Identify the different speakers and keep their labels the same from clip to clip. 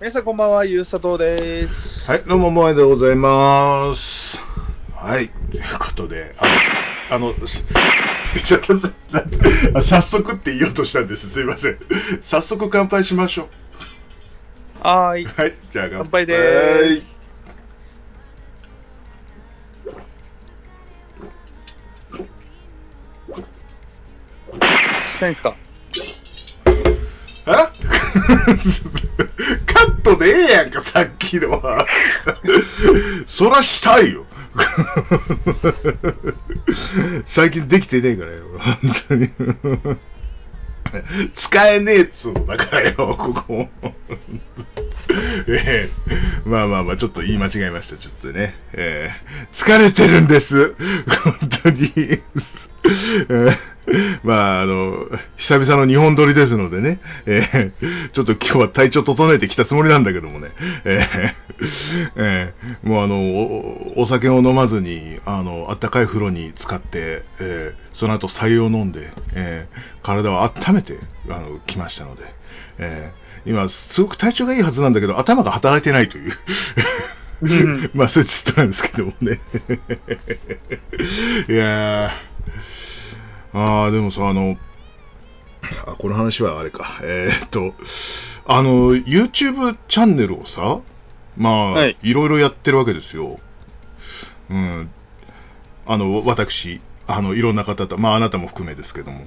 Speaker 1: 皆さんこんばんは、ゆうさとうです。
Speaker 2: はい、どうも、もえでございます。はい、ということで、あの、あの、すちょっと、あ 早速って言おうとしたんです。すいません。早速乾杯しましょ
Speaker 1: はーい。
Speaker 2: う。はい、じゃあ乾
Speaker 1: 乾杯でーす何ですか？
Speaker 2: あ カットでええやんか、さっきのは。そらしたいよ。最近できてねえからよ、本当に。使えねえっつうのだからよ、ここ。ええまあまあまあ、ちょっと言い間違えました、ちょっとね。ええ疲れてるんです。本当に。まあ、あの、久々の日本撮りですのでね、ええちょっと今日は体調整えてきたつもりなんだけどもね、ええええもうあのお、お酒を飲まずに、あの、あったかい風呂に浸かって、ええその後、酒を飲んで、ええ体を温めて、あの、来ましたので、ええ今、すごく体調がいいはずなんだけど、頭が働いてないという。
Speaker 1: うん
Speaker 2: まあ、そういう人なんですけどもね。いやあ、でもさ、あの、あ、この話はあれか、えーっと、あの、YouTube チャンネルをさ、まあ、
Speaker 1: はい
Speaker 2: い、ろいろやってるわけですよ。うん。あの、私、あの、いろんな方と、まあ、あなたも含めですけども、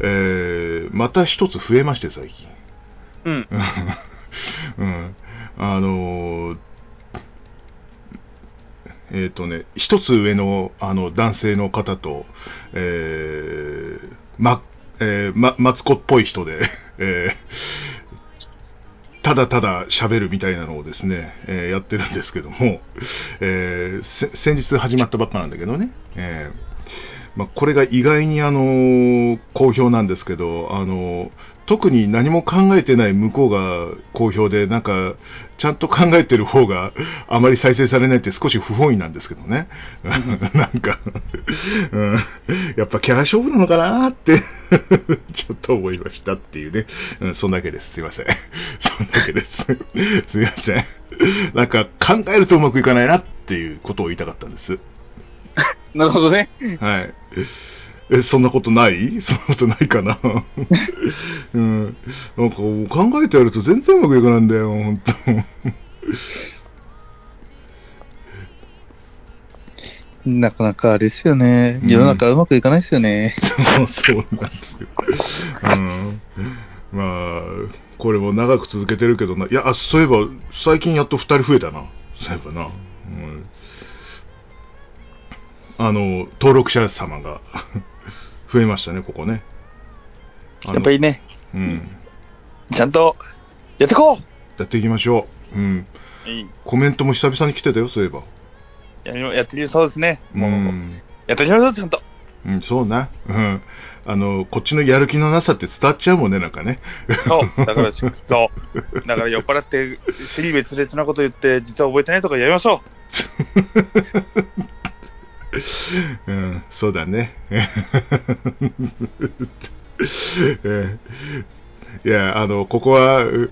Speaker 2: えー、また一つ増えまして、最近。
Speaker 1: うん。
Speaker 2: うん。あのーえっ、とね、一つ上のあの男性の方と、えー、ま、えー、ま、マツコっぽい人で、えー、ただただ喋るみたいなのをですね、えーやってるんですけども、えー先日始まったばっかなんだけどね、えーま、これが意外にあの好評なんですけど、あの特に何も考えてない向こうが好評で、なんか、ちゃんと考えてる方が あまり再生されないって少し不本意なんですけどね。なんか、うん、やっぱキャラ勝負なのかなって、ちょっと思いましたっていうね。うん、そんだけです。すいません。そんだけです。すいません。なんか考えるとうまくいかないなっていうことを言いたかったんです。
Speaker 1: なるほどね。
Speaker 2: はい。え、そんなことない？そんなことないかな？うん。なんか、考えてやると全然うまくいかないんだよ、ほんと。
Speaker 1: なかなかあれですよね。世の中うまくいかないですよね。
Speaker 2: そうなんですよ。うん。まあ、これも長く続けてるけどな。いや、あそういえば、最近やっと2人増えたな。そういえばな。うん。あの、登録者様が増えましたね、ここね。
Speaker 1: やっぱりね、
Speaker 2: うん。
Speaker 1: ちゃんとやってこ
Speaker 2: やっていきましょう。うん。
Speaker 1: ういい
Speaker 2: コメントも久々に来てたよ、そういえば。
Speaker 1: やりやってるそうですね。もう、
Speaker 2: ん。
Speaker 1: やってみましょう、ちゃんと。
Speaker 2: うん、そうな。うん。あの、こっちのやる気のなさって伝わっちゃうもんね、なんかね。
Speaker 1: そう。だから、そう。だから酔っ払って、尻別々なこと言って、実は覚えてないとかやりましょ
Speaker 2: う ん、そうだね。え いや、あの、ここは、う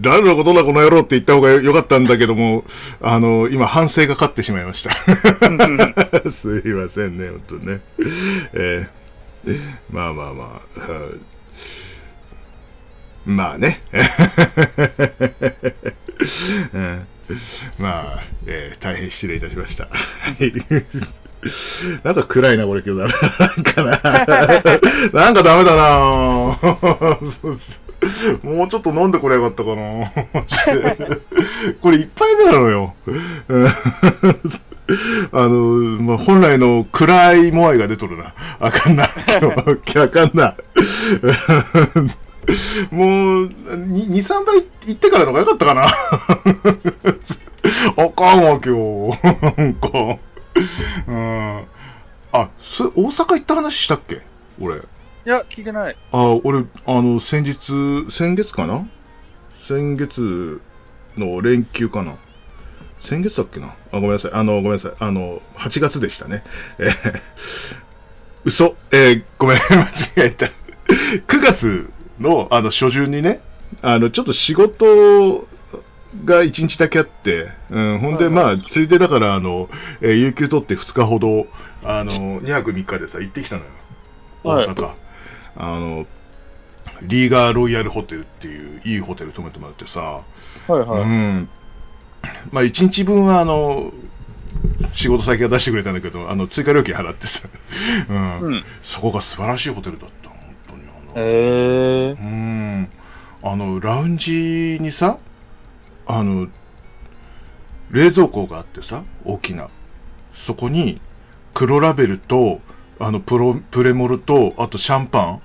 Speaker 2: 誰のことだこの野郎って言った方がよかったんだけども、あの、今反省が勝ってしまいました。すいませんね、本当ね。えーまあまあまあ、はいまあね。まあ、えー大変失礼いたしました。なんか暗いな、これ今日だな。なんかな。なんかダメだな。もうちょっと飲んでこれよかったかな。これ一杯目なのよ。あの、まあ、本来の暗いモアイが出とるな。あかんな。あかんな。もう、2、3杯行ってからのがよかったかな。あかんわ、今日。なんか。うん。あ、それ、大阪行った話したっけ？俺。
Speaker 1: う。いや、聞いてない。
Speaker 2: あ、俺、あの、先日、先月かな？先月の連休かな先月だっけな？あ、ごめんなさい。あの、ごめんなさい。あの、8月でしたね。えー嘘。えーごめん、間違えた。9月の、あの、初旬にね、あの、ちょっと仕事が1日だけあって、うん、ほんで、まあ、ついでだから、あの、えー有給取って2日ほど、あの、2泊3日でさ、行ってきたのよ。
Speaker 1: はい
Speaker 2: 大阪。あの、リーガーロイヤルホテルっていう、いいホテル泊めてもらってさ、
Speaker 1: はいはい。
Speaker 2: うん。まあ、1日分は、あの、仕事先が出してくれたんだけど、あの、追加料金払ってさ、うん。
Speaker 1: うん
Speaker 2: そこが素晴らしいホテルだった、
Speaker 1: へえ
Speaker 2: う。ん。あの、ラウンジにさ、あの、冷蔵庫があってさ、大きな。そこに、黒ラベルと、あの、プロ、プレモルと、あとシャンパン。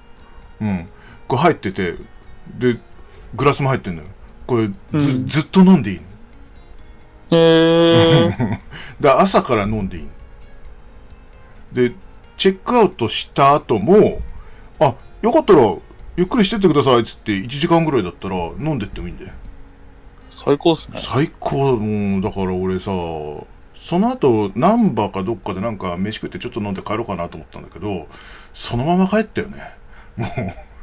Speaker 2: うん。これ入ってて、で、グラスも入ってんのよ。これ、ず,、
Speaker 1: うん
Speaker 2: ずっと飲んでいいの。
Speaker 1: へえ。
Speaker 2: 朝から飲んでいいの。で、チェックアウトした後も、あ、よかったら、ゆっくりしてってくださいっつって、1時間ぐらいだったら飲んでってもいいんだよ。
Speaker 1: 最高っすね。
Speaker 2: 最高、もう、だから俺さ、その後、ナンバーかどっかでなんか飯食ってちょっと飲んで帰ろうかなと思ったんだけど、そのまま帰ったよね。もう、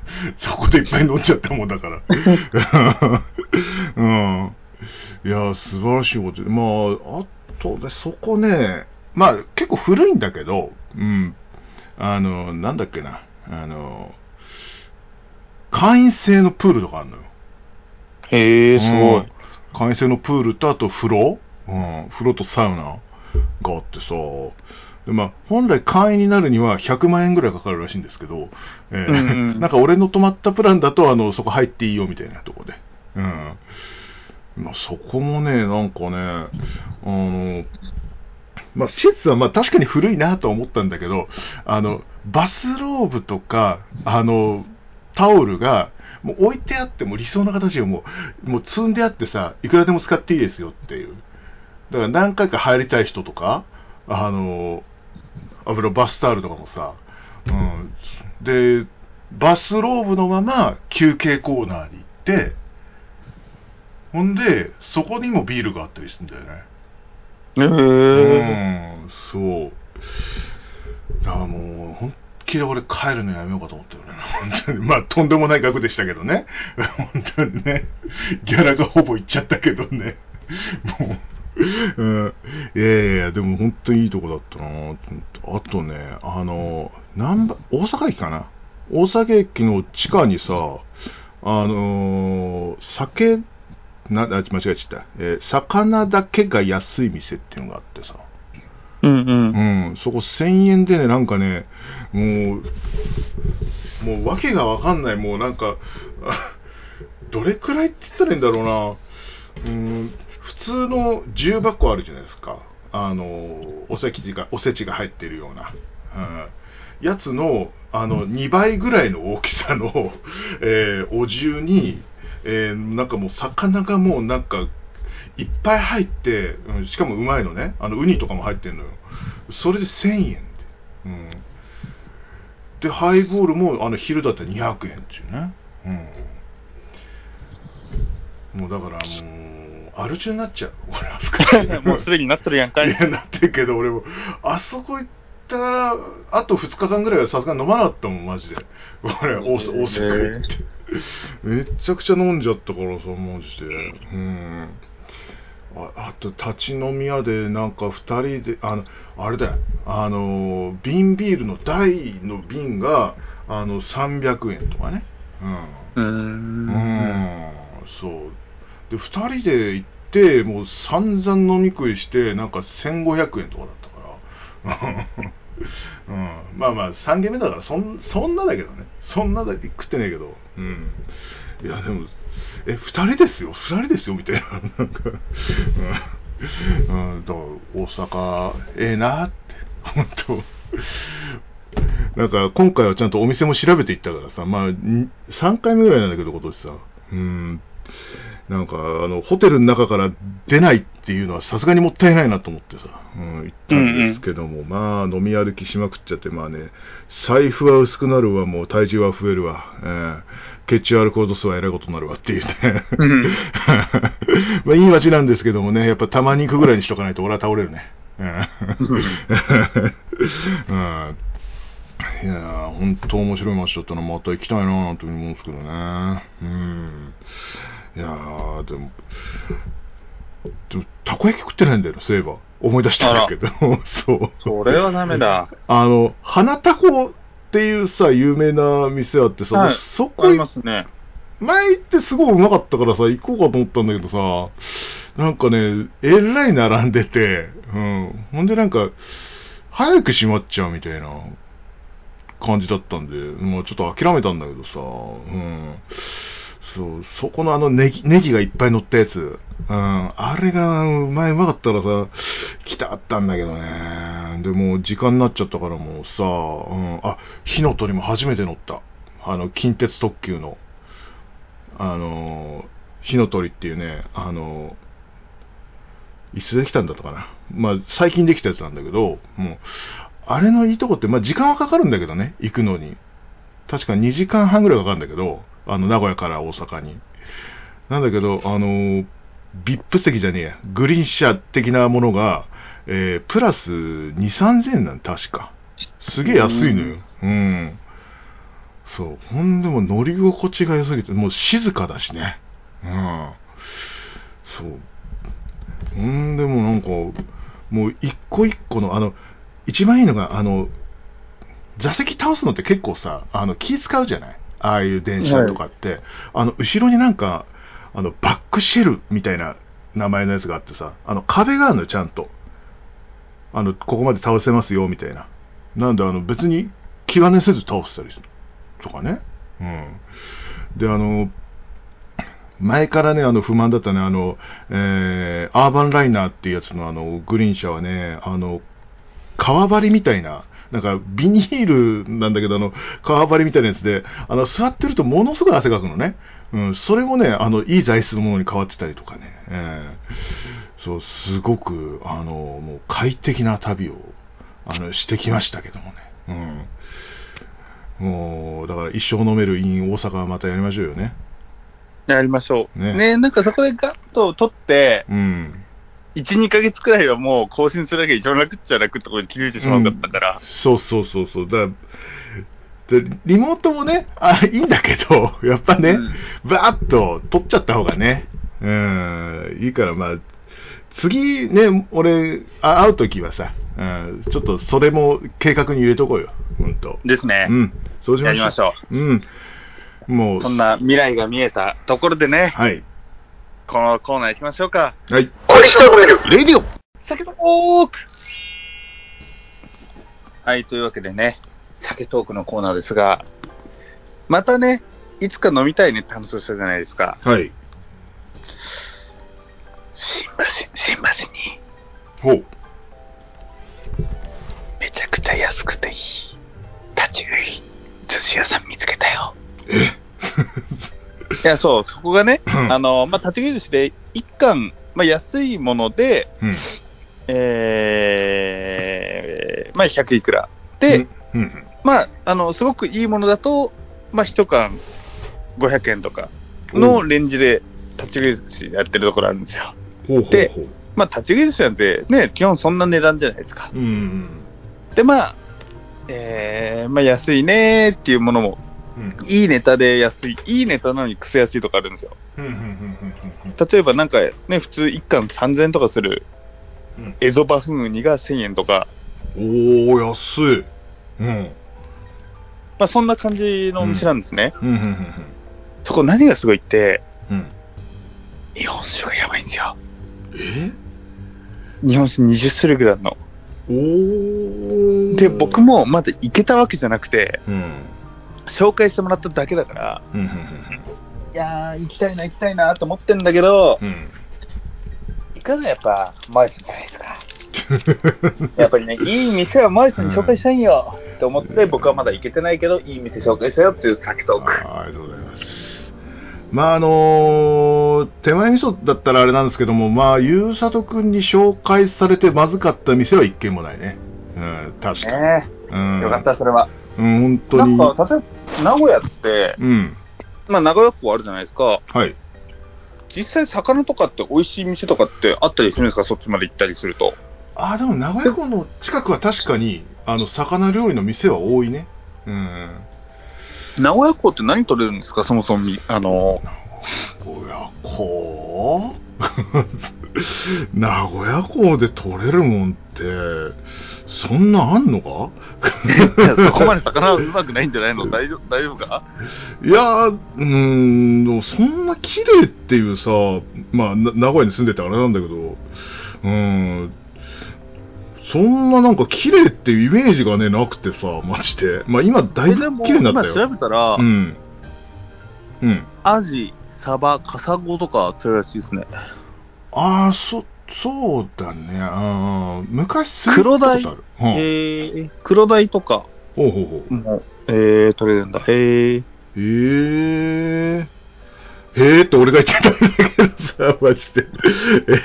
Speaker 2: そこでいっぱい飲んじゃったもんだから。うん。いや、素晴らしいことで。まあ、あとで、そこね、まあ、結構古いんだけど、うん。あの、なんだっけな、あの、会員制のプールとかあるのよ。
Speaker 1: へえ、すごい。
Speaker 2: うん会員制のプールとあと風呂、うん、風呂とサウナがあってさ、でまあ、本来会員になるには100万円ぐらいかかるらしいんですけど、えー なんか俺の泊まったプランだとあのそこ入っていいよみたいなとこで、うん。まあ、そこもね、なんかね、あのまあ、施設はまあ確かに古いなとは思ったんだけど、あのバスローブとかあのタオルがもう置いてあっても理想の形がもうもう積んであってさ、いくらでも使っていいですよっていう。だから何回か入りたい人とか、あの、油バスタオルとかもさ、うん。で、バスローブのまま休憩コーナーに行って、ほんで、そこにもビールがあったりするんだよね。
Speaker 1: へえ。
Speaker 2: うん、そう。だからもう、本気で俺帰るのやめようかと思ったよね。本当に。まあ、とんでもない額でしたけどね。本当にね。ギャラがほぼいっちゃったけどね。もう。うん、いやいやいや、でも本当にいいとこだったなあとね、あの、なんば、大阪駅かな大阪駅の地下にさ、あのー酒、な、あ、間違えちゃった。えー魚だけが安い店っていうのがあってさ。
Speaker 1: うんうん。
Speaker 2: うん、そこ1000円でね、なんかね、もう、もう訳がわかんない、もうなんか、あ どれくらいって言ったらいいんだろうな。うん、普通の重箱あるじゃないですか。あの、おせちが、おせちが入ってるような。うんやつの、あの、2倍ぐらいの大きさの、えーお重に、えーなんかもう魚がもうなんか、いっぱい入って、うんしかもうまいのね。あの、ウニとかも入ってんのよ。それで1000円で。うん。で、ハイボールも、あの、昼だったら200円っていうね。うん。もうだからもう、アル中になっちゃう。俺、あそこ
Speaker 1: もうすでになっとるやんかい。
Speaker 2: いや、なってるけど、俺も、あそこ行ったら、あと2日間ぐらいはさすがに飲まなかったもん、マジで。俺、大阪行って。めっちゃくちゃ飲んじゃったからさ、マジで。うん。ああと、立ち飲み屋で、なんか2人で、あの、あれだよ、あの、瓶ビールの大の瓶が、あの、300円とかね。うん。
Speaker 1: う
Speaker 2: ん、そう。で、2人で行って、もう散々飲み食いして、なんか1500円とかだったから。うん、まあまあ、3軒目だからそん、そんなだけどね。そんなだけ食ってねえけど。うん。いや、でも、え、2人ですよ、2人ですよ、みたいな。なんか、うん。うん、だから、大阪、ええなって、本当。なんか今回はちゃんとお店も調べていったからさ、まあ、3回目ぐらいなんだけど、今年さ、うん、なんかあのホテルの中から出ないっていうのはさすがにもったいないなと思ってさ、うん、行ったんですけども、まあ飲み歩きしまくっちゃって、まあね、財布は薄くなるわ、もう体重は増えるわ、えー血中アルコール度数はえらいことになるわっていうね。
Speaker 1: うん。
Speaker 2: まあいい街なんですけどもね、やっぱたまに行くぐらいにしとかないと俺は倒れるね。うん。うん。い いやー、本当面白い街だったな、また行きたいなーなんて思うんですけどね。うん。いやー、でも、でも、たこ焼き食ってないんだよな、そういえば。思い出したんだけど、そう。
Speaker 1: それはダメだ。
Speaker 2: あの、花たこっていうさ、有名な店あってさ、
Speaker 1: はい
Speaker 2: そこ
Speaker 1: ありますね。
Speaker 2: 前行ってすごいうまかったからさ、行こうかと思ったんだけどさ、なんかね、えらい並んでて、うん。ほんでなんか、早く閉まっちゃうみたいな感じだったんで、もうちょっと諦めたんだけどさ、うん。そう、そこのあのネギ、ネギがいっぱい乗ったやつ、うん。あれが、うまいうまかったらさ、来たかったんだけどね。でも時間になっちゃったからもうさ、うん。あ、火の鳥も初めて乗った。あの、近鉄特急の。あの火の鳥っていうね、あのいつできたんだったかな。まあ、最近できたやつなんだけど、もう、あれのいいとこって、まあ、時間はかかるんだけどね、行くのに。確か2時間半ぐらいかかるんだけど、あの、名古屋から大阪に。なんだけど、あの、VIP 席じゃねえや、グリーン車的なものが、えープラス2、3000円なん確か。すげえ安いのよ。うんそう。ほんでも乗り心地が良すぎて、もう静かだしね。うん。そう。ほんでもなんか、もう一個一個の、あの、一番いいのが、あの、座席倒すのって結構さ、あの、気使うじゃない？ああいう電車とかって。あの、後ろになんか、あの、バックシェルみたいな名前のやつがあってさ、あの、壁があるのよ、ちゃんと。あの、ここまで倒せますよ、みたいな。なんで、あの、別に気兼ねせず倒せたりする。とかね。うん。で、あの、前からね、あの、不満だったね、あの、えー、アーバンライナーっていうやつのあの、グリーン車はね、あの、革張りみたいな、なんか、ビニールなんだけど、あの、革張りみたいなやつで、あの、座ってるとものすごい汗かくのね。うん、それもね、あの、いい材質のものに変わってたりとかね。えーそう、すごく、あの、もう快適な旅を、あの、してきましたけどもね。うん。もう、だから一生飲める in 大阪はまたやりましょうよね。
Speaker 1: やりましょう。
Speaker 2: ね
Speaker 1: ねなんかそこでガッと取って、
Speaker 2: うん。
Speaker 1: 1、2ヶ月くらいはもう更新するだけ一番楽っちゃ楽ってところに気づいてしまうんだったから。
Speaker 2: そうそうそうそう。だでリモートもね、あ、いいんだけど、やっぱね、
Speaker 1: うん
Speaker 2: バーッと撮っちゃった方がね、うん、いいから、まあ、次ね、俺、あ会うときはさ、うん、ちょっとそれも計画に入れとこうよ、ほんと。
Speaker 1: ですね。
Speaker 2: うん、そうしましょう。
Speaker 1: やりましょ
Speaker 2: う。うん。もう、
Speaker 1: そんな未来が見えたところでね、
Speaker 2: はい。
Speaker 1: このコーナー行きましょうか。
Speaker 2: はい。
Speaker 3: レディオ
Speaker 1: 酒トークはい、というわけでね、酒トークのコーナーですが、またね、いつか飲みたいねって話をしたじゃないですか。
Speaker 2: はい。
Speaker 1: 新橋、新橋に
Speaker 2: ほう。
Speaker 1: めちゃくちゃ安くていい立ち食い寿司屋さん見つけたよ。
Speaker 2: え？
Speaker 1: いや、そう、そこがね、
Speaker 2: うん
Speaker 1: あの、まあ、立ち食い寿司で一貫、まあ、安いもので、
Speaker 2: うん。
Speaker 1: えー、まあ、100いくら。で、
Speaker 2: うん、うん。
Speaker 1: まあ、あの、すごくいいものだと、まあ、一缶500円とかのレンジで立ち食い寿司やってるところあるんですよ。
Speaker 2: ほうほう
Speaker 1: で
Speaker 2: ほう。
Speaker 1: まあ、立ち食い寿司なんてね、基本そんな値段じゃないですか。
Speaker 2: うん。
Speaker 1: で、まあ、えー、まあ、安いねーっていうものも、
Speaker 2: うん。
Speaker 1: いいネタで安い、いいネタなのに癖安いとかあるんですよ。例えばなんかね、普通一貫3000円とかする
Speaker 2: うん。
Speaker 1: エゾバフンウニが1000円とか、
Speaker 2: おー、安い。うん。
Speaker 1: まあ、そんな感じのお店なんですね。そこ何がすごいって、
Speaker 2: うん。
Speaker 1: 日本酒がやばいんですよ。
Speaker 2: え？
Speaker 1: 日本酒20種類ぐらいあるの。
Speaker 2: おー。
Speaker 1: で、僕。もまだ行けたわけじゃなくて、
Speaker 2: うん。
Speaker 1: 紹介してもらっただけだから、
Speaker 2: うん。うん。
Speaker 1: いやー、行きたいな、行きたいなと思ってんだけど、
Speaker 2: うん。
Speaker 1: 行かないやっぱ、マイスじゃないですか。やっぱりね、いい店はマイスに紹介したいんよ、と思って、僕はまだ行けてないけど、いい店紹介したよっていう酒トーク。
Speaker 2: あありがとうございます。まああの手前味噌だったらあれなんですけども、まあ、ゆうさとくんに紹介されてまずかった店は一軒もないね。うん、確かに。
Speaker 1: ね
Speaker 2: うん、
Speaker 1: よかった、それは。
Speaker 2: うん、本当に。
Speaker 1: なんか、例えば、名古屋って、
Speaker 2: うん。
Speaker 1: まあ、名古屋港あるじゃないですか。
Speaker 2: はい。
Speaker 1: 実際、魚とかって美味しい店とかってあったりするんですか？そっちまで行ったりすると。
Speaker 2: ああ、でも名古屋港の近くは確かに、あの、魚料理の店は多いね。うん。
Speaker 1: 名古屋港って何取れるんですか？そもそもみ、あの、
Speaker 2: 親子 名古屋港で取れるもんって、そんなあんのか？
Speaker 1: そこまで魚はうまくないんじゃないの？大丈夫、大丈夫か？
Speaker 2: いやー、うーん、そんな綺麗っていうさ、まあ、な名古屋に住んでてあれなんだけど、うーん、そんななんか綺麗っていうイメージがね、なくてさ、マジで。まあ今、だいぶ綺麗になった
Speaker 1: 今調
Speaker 2: よ。
Speaker 1: べたら、
Speaker 2: うん。うん。
Speaker 1: アジ、サバ、カサゴとか釣れるらしいですね。
Speaker 2: ああ、そ、そうだね。あー昔、
Speaker 1: 黒鯛
Speaker 2: 住んだことある。うん
Speaker 1: えー、黒鯛とか
Speaker 2: ほうほうほう。
Speaker 1: も、えー、取れるんだ。へー。
Speaker 2: へえ。へえって俺が言ってたんだけどさ、マジで。え、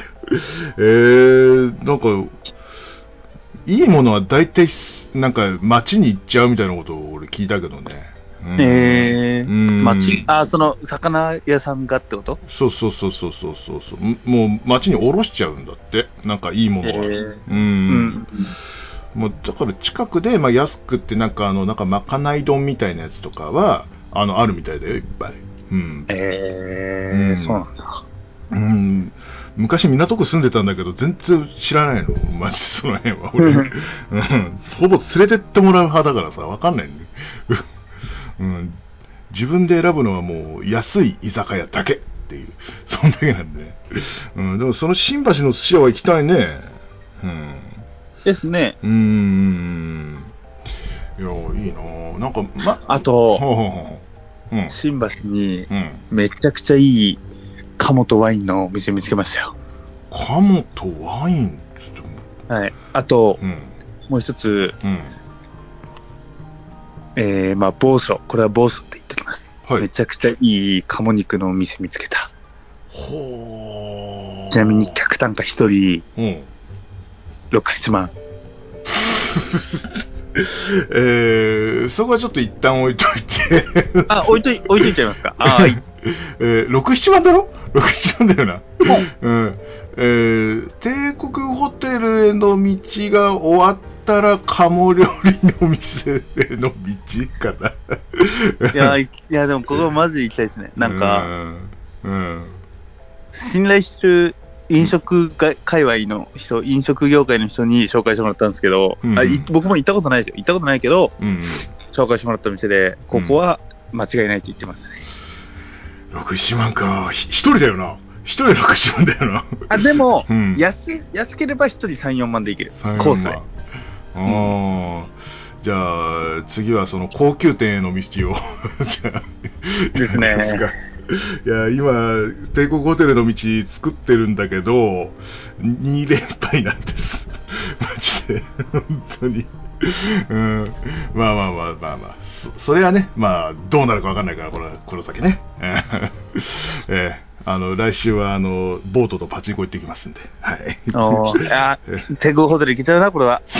Speaker 2: えー、なんか、いいものは大体、なんか街に行っちゃうみたいなことを俺聞いたけどね。うん。
Speaker 1: えー、
Speaker 2: うん。
Speaker 1: 町、あ、その、魚屋さんがってこと？
Speaker 2: そうそうそうそうそうそう。そう。んもう街に下ろしちゃうんだって。なんかいいものは。
Speaker 1: えー。
Speaker 2: うん。
Speaker 1: うん。
Speaker 2: もうだから近くで、まあ、安くってなんかあのなんかまかない丼みたいなやつとかはあのあるみたいだよいっぱい、うん。
Speaker 1: えー、
Speaker 2: うん。
Speaker 1: そうなんだ。
Speaker 2: うん、昔港区住んでたんだけど全然知らないの。マジでその辺は。俺、うん、ほぼ連れてってもらう派だからさわかんないんだよ、うん、自分で選ぶのはもう安い居酒屋だけっていう そんだけなんでね、うん、でもその新橋の寿司屋は行きたいねうん
Speaker 1: ですね。
Speaker 2: うーん。いや、いいなぁなんか、ま、
Speaker 1: あと、
Speaker 2: ほうほうほう。うん。
Speaker 1: 新橋に
Speaker 2: うん。
Speaker 1: めちゃくちゃいい鴨とワインのお店見つけましたよ。
Speaker 2: 鴨とワイン？
Speaker 1: はい。あと、
Speaker 2: うん。
Speaker 1: もう一つ、
Speaker 2: うん。
Speaker 1: えー、まあ、ボーソ。これはボーソって言ってきます。
Speaker 2: はい
Speaker 1: めちゃくちゃいい鴨肉のお店見つけた。
Speaker 2: ほー。
Speaker 1: ちなみに客単価一人
Speaker 2: うん。
Speaker 1: 6、7万。
Speaker 2: えー、そこはちょっと一旦置いといて。
Speaker 1: あ、置いとい、置いといちゃいますか。あ、はい。
Speaker 2: えー、6、7万だろ ?6、7万だよな。うん。えー、帝国ホテルへの道が終わったら、鴨料理の店への道かな。
Speaker 1: いや、いいや、でもここマジで行きたいですね。なんか、
Speaker 2: うん、うん。
Speaker 1: 信頼してる飲食が界隈の人、飲食業界の人に紹介してもらったんですけど、
Speaker 2: うん
Speaker 1: あい僕も行ったことないですよ。行ったことないけど、
Speaker 2: うん。
Speaker 1: 紹介してもらった店で、ここは間違いないって言ってましたね。
Speaker 2: 6、7万か。ひ一人だよな。一人6、7万だよな。
Speaker 1: あ、でも、
Speaker 2: うん
Speaker 1: 安い安ければ一人3、4万でいける。
Speaker 2: 3
Speaker 1: コースで。
Speaker 2: ああ、じゃあ、次はその高級店への道を。じゃあ
Speaker 1: ですね
Speaker 2: いや、今、帝国ホテルの道作ってるんだけど、2連敗なんです。マジで。本当に。うん。まあまあまあまあまあ。そそれはね、まあ、どうなるかわかんないから、この、この先ね。ええあの、来週は、あの、ボートとパチンコ行ってきますんで。はい。
Speaker 1: おーいやー、帝国ホテル行けちゃうな、これは。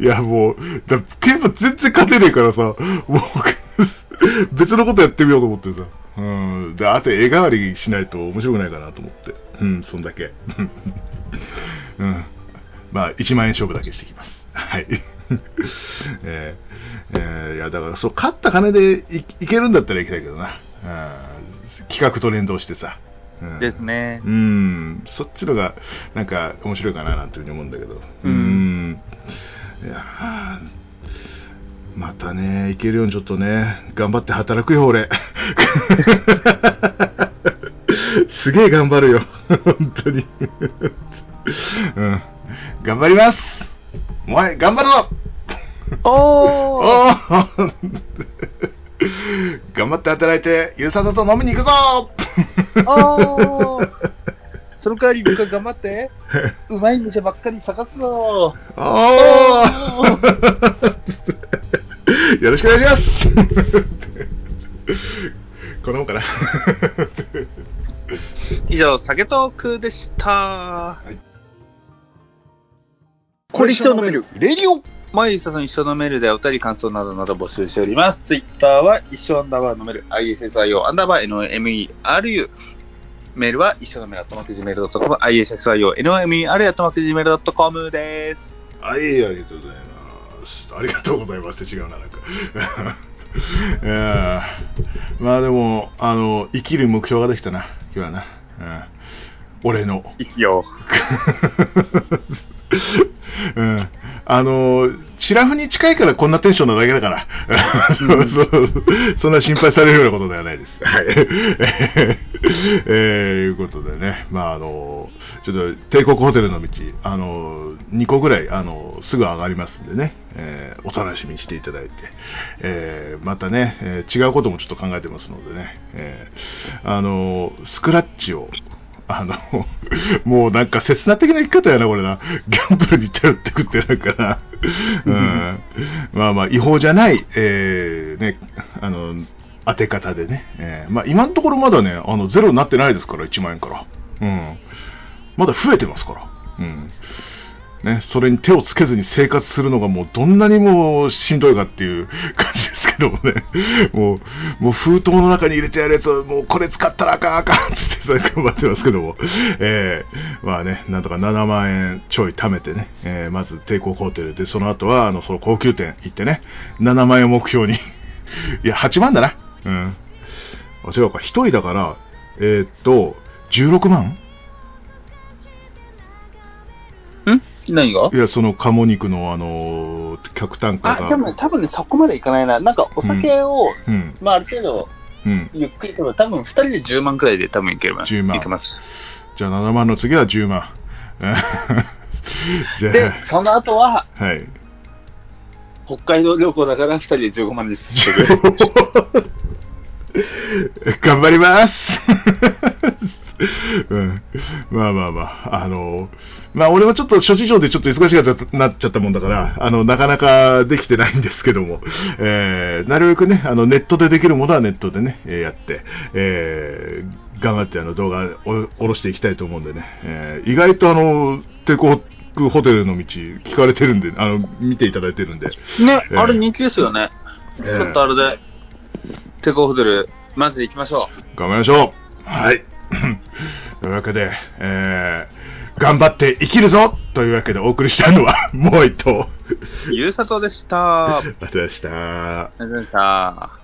Speaker 2: いや、もう、だ競馬全然勝てねえからさ、もう、別のことやってみようと思ってさ。うん。で、あと絵代わりしないと面白くないかなと思って。うん、そんだけ。うん。まあ、1万円勝負だけしてきます。はい。えーえーいや、だから、そう、勝った金でいいけるんだったら行きたいけどな。うん。企画と連動してさ。うん。
Speaker 1: ですね。
Speaker 2: う。ん、そっちのが、なんか、面白いかな、なんていうふうに思うんだけど。
Speaker 1: うん。
Speaker 2: ん。いやー。またね、いけるようにちょっとね、頑張って働くよ、俺。すげえ頑張るよ、本当に。うん、頑張ります。お前、頑張るぞ。
Speaker 1: お
Speaker 2: お
Speaker 1: ー
Speaker 2: ー頑張って働いて、ゆうさとと飲みに行くぞ。
Speaker 1: おー。その代わり僕は頑張って、うまい店ばっかり探すぞ。
Speaker 2: おー。よろしくお願いします。このもんかな。
Speaker 1: 以上、酒トークでした。
Speaker 2: い。
Speaker 1: これ一生飲める、レディオ毎日さん一生飲めるでお便り感想などなど募集しております。ツイッターは一生アンダーバー飲める、ISSIO アンダーバー NOMERU。メールは一生飲める、アットマーク Gmail.com、ISSIO NOMERU トマーク Gmail.com です。
Speaker 2: はい、ありがとうございます。す。ありがとうございますって違うな、なんか。いやーまあでも、あの、生きる目標ができたな、今日はな。うん、俺の。
Speaker 1: いいよ。
Speaker 2: うん、あの、シラフに近いからこんなテンションなだけだから。そうそう そんな心配されるようなことではないです。はい。えー、いうことでね、まああの、ちょっと帝国ホテルの道、あの、2個ぐらい、あの、すぐ上がりますんでね、えーお楽しみにしていただいて、えーまたね、えー違うこともちょっと考えてますのでね、えーあの、スクラッチを、あの、もうなんか切な的な生き方やな、これな。ギャンブルに頼ってくってなんかな。うん。まあまあ、違法じゃない、えー、ね、あの、当て方でね。えーまあ今のところまだね、あの、ゼロになってないですから、1万円から。うん。まだ増えてますから。うん。ね、それに手をつけずに生活するのがもうどんなにもしんどいかっていう感じですけどもね。もう、もう封筒の中に入れてやるやつをもうこれ使ったらあかんあかんって頑張ってますけども。えー、まあね、なんとか7万円ちょい貯めてね、えーまず帝国ホテルで、その後はあの、その高級店行ってね、7万円を目標に。いや、8万だな。うん。あ、違うか、1人だから、えーっと、16万？
Speaker 1: 何が？
Speaker 2: いや、その鴨肉の、あのー客単価
Speaker 1: あ、
Speaker 2: が。
Speaker 1: でもね、多分ね、そこまでいかないな。なんか、お酒を、
Speaker 2: うん。
Speaker 1: まあ、ある程度、
Speaker 2: うん。
Speaker 1: ゆっくりと多分、二人で10万くらいで多分いけます。
Speaker 2: 10万
Speaker 1: いけます。
Speaker 2: じゃあ7万の次は10万。じゃ
Speaker 1: で、その後は、
Speaker 2: あ、はい。
Speaker 1: 北海道旅行だから二人で15万ずつしてくる。
Speaker 2: 頑張ります。うん、まあまあまあ、あの、まあ俺はちょっと諸事情でちょっと忙しくなっちゃったもんだから、あの、なかなかできてないんですけども、えー、なるべくね、あの、ネットでできるものはネットでね、えーやって、えー、頑張ってあの動画を下ろしていきたいと思うんでね、えー、意外とあの、帝国ホテルの道聞かれてるんで、あの、見ていただいてるんで、
Speaker 1: ね、
Speaker 2: ええ
Speaker 1: あれ人気ですよね。
Speaker 2: ええ
Speaker 1: ちょっとあれで、テコホテル、まず行きましょ
Speaker 2: 頑張りましょう。はい。というわけで、えー、頑張って生きるぞというわけでお送りしたのは、もう一頭。
Speaker 1: う。ゆうさとでした。あり
Speaker 2: ありがとうございました。
Speaker 1: がとうございました。